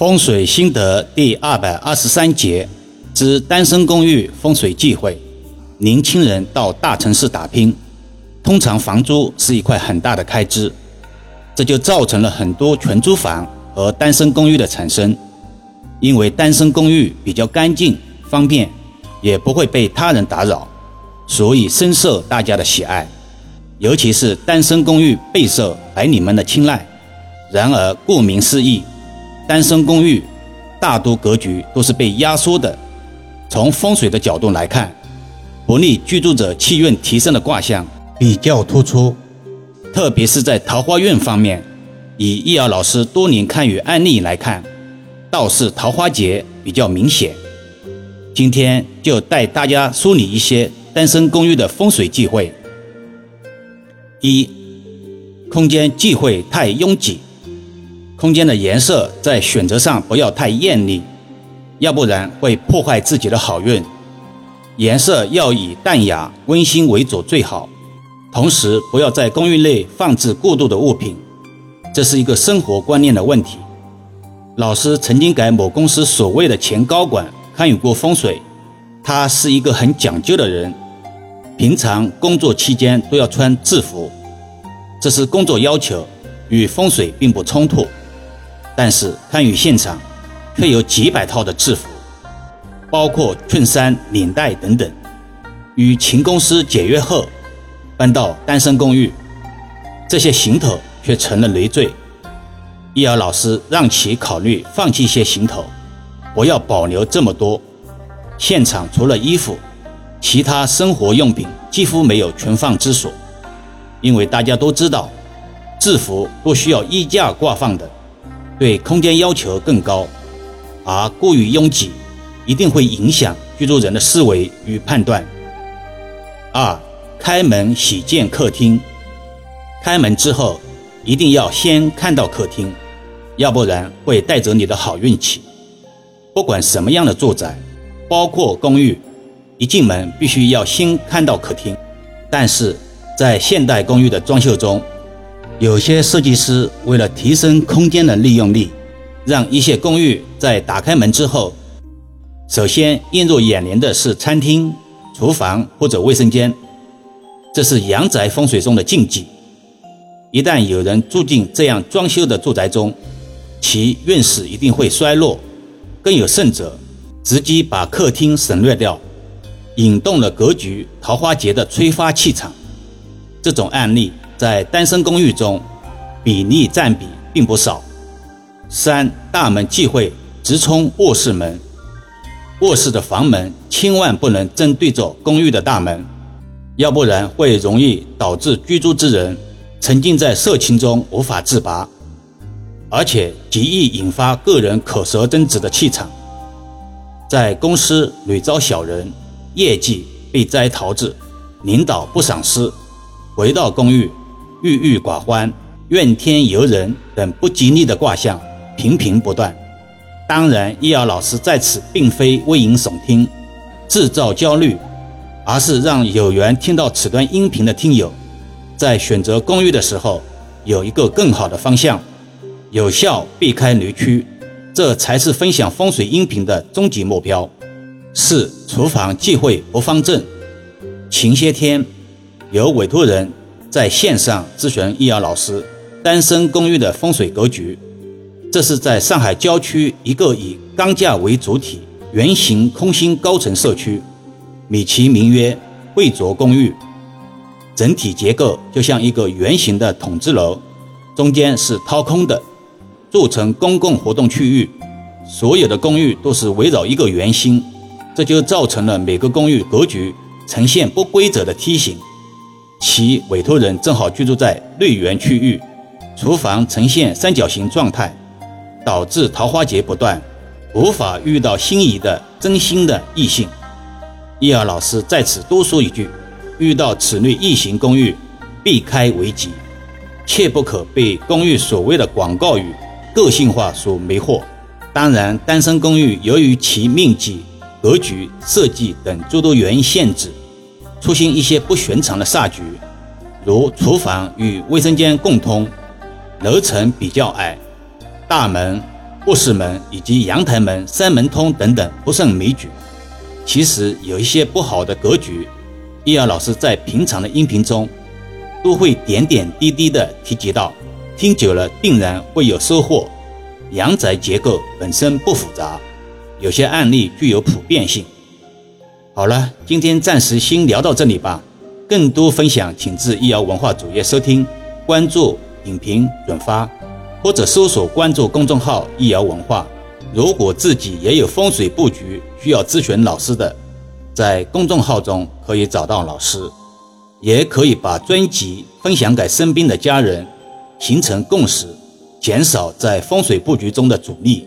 风水心得第二百二十三节之单身公寓风水忌讳。年轻人到大城市打拼，通常房租是一块很大的开支，这就造成了很多全租房和单身公寓的产生。因为单身公寓比较干净、方便，也不会被他人打扰，所以深受大家的喜爱。尤其是单身公寓备受白领们的青睐。然而，顾名思义，单身公寓大多格局都是被压缩的。从风水的角度来看，不利居住者气运提升的卦象比较突出，特别是在桃花运方面。以易遥老师多年看与案例来看，倒是桃花劫比较明显。今天就带大家梳理一些单身公寓的风水忌讳。一、空间忌讳太拥挤。空间的颜色在选择上不要太艳丽，要不然会破坏自己的好运。颜色要以淡雅、温馨为主最好。同时，不要在公寓内放置过度的物品，这是一个生活观念的问题。老师曾经给某公司所谓的前高管看有过风水，他是一个很讲究的人，平常工作期间都要穿制服，这是工作要求，与风水并不冲突。但是参与现场，却有几百套的制服，包括衬衫、领带等等。与秦公司解约后，搬到单身公寓，这些行头却成了累赘。易遥老师让其考虑放弃一些行头，不要保留这么多。现场除了衣服，其他生活用品几乎没有存放之所，因为大家都知道，制服都需要衣架挂放的。对空间要求更高，而过于拥挤，一定会影响居住人的思维与判断。二、开门喜见客厅，开门之后一定要先看到客厅，要不然会带走你的好运气。不管什么样的住宅，包括公寓，一进门必须要先看到客厅。但是在现代公寓的装修中，有些设计师为了提升空间的利用率，让一些公寓在打开门之后，首先映入眼帘的是餐厅、厨房或者卫生间，这是阳宅风水中的禁忌。一旦有人住进这样装修的住宅中，其运势一定会衰落。更有甚者，直接把客厅省略掉，引动了格局桃花劫的催发气场。这种案例。在单身公寓中，比例占比并不少。三大门忌讳直冲卧室门，卧室的房门千万不能正对着公寓的大门，要不然会容易导致居住之人沉浸在色情中无法自拔，而且极易引发个人口舌争执的气场，在公司屡遭小人，业绩被摘桃子，领导不赏识，回到公寓。郁郁寡欢、怨天尤人等不吉利的卦象频频不断。当然，易遥老师在此并非危言耸听、制造焦虑，而是让有缘听到此段音频的听友，在选择公寓的时候有一个更好的方向，有效避开雷区，这才是分享风水音频的终极目标。四、厨房忌讳不方正。前些天有委托人。在线上咨询易遥老师单身公寓的风水格局，这是在上海郊区一个以钢架为主体圆形空心高层社区，美其名曰贵族公寓，整体结构就像一个圆形的筒子楼，中间是掏空的，做成公共活动区域，所有的公寓都是围绕一个圆心，这就造成了每个公寓格局呈现不规则的梯形。其委托人正好居住在内园区域，厨房呈现三角形状态，导致桃花劫不断，无法遇到心仪的真心的异性。易儿老师在此多说一句：遇到此类异形公寓，避开为吉，切不可被公寓所谓的广告语、个性化所迷惑。当然，单身公寓由于其面积、格局、设计等诸多原因限制。出现一些不寻常的煞局，如厨房与卫生间共通，楼层比较矮，大门、卧室门以及阳台门三门通等等不胜枚举。其实有一些不好的格局，易遥老师在平常的音频中都会点点滴滴的提及到，听久了定然会有收获。阳宅结构本身不复杂，有些案例具有普遍性。好了，今天暂时先聊到这里吧。更多分享，请至易遥文化主页收听、关注、点评、转发，或者搜索关注公众号“易遥文化”。如果自己也有风水布局需要咨询老师的，在公众号中可以找到老师，也可以把专辑分享给身边的家人，形成共识。减少在风水布局中的阻力。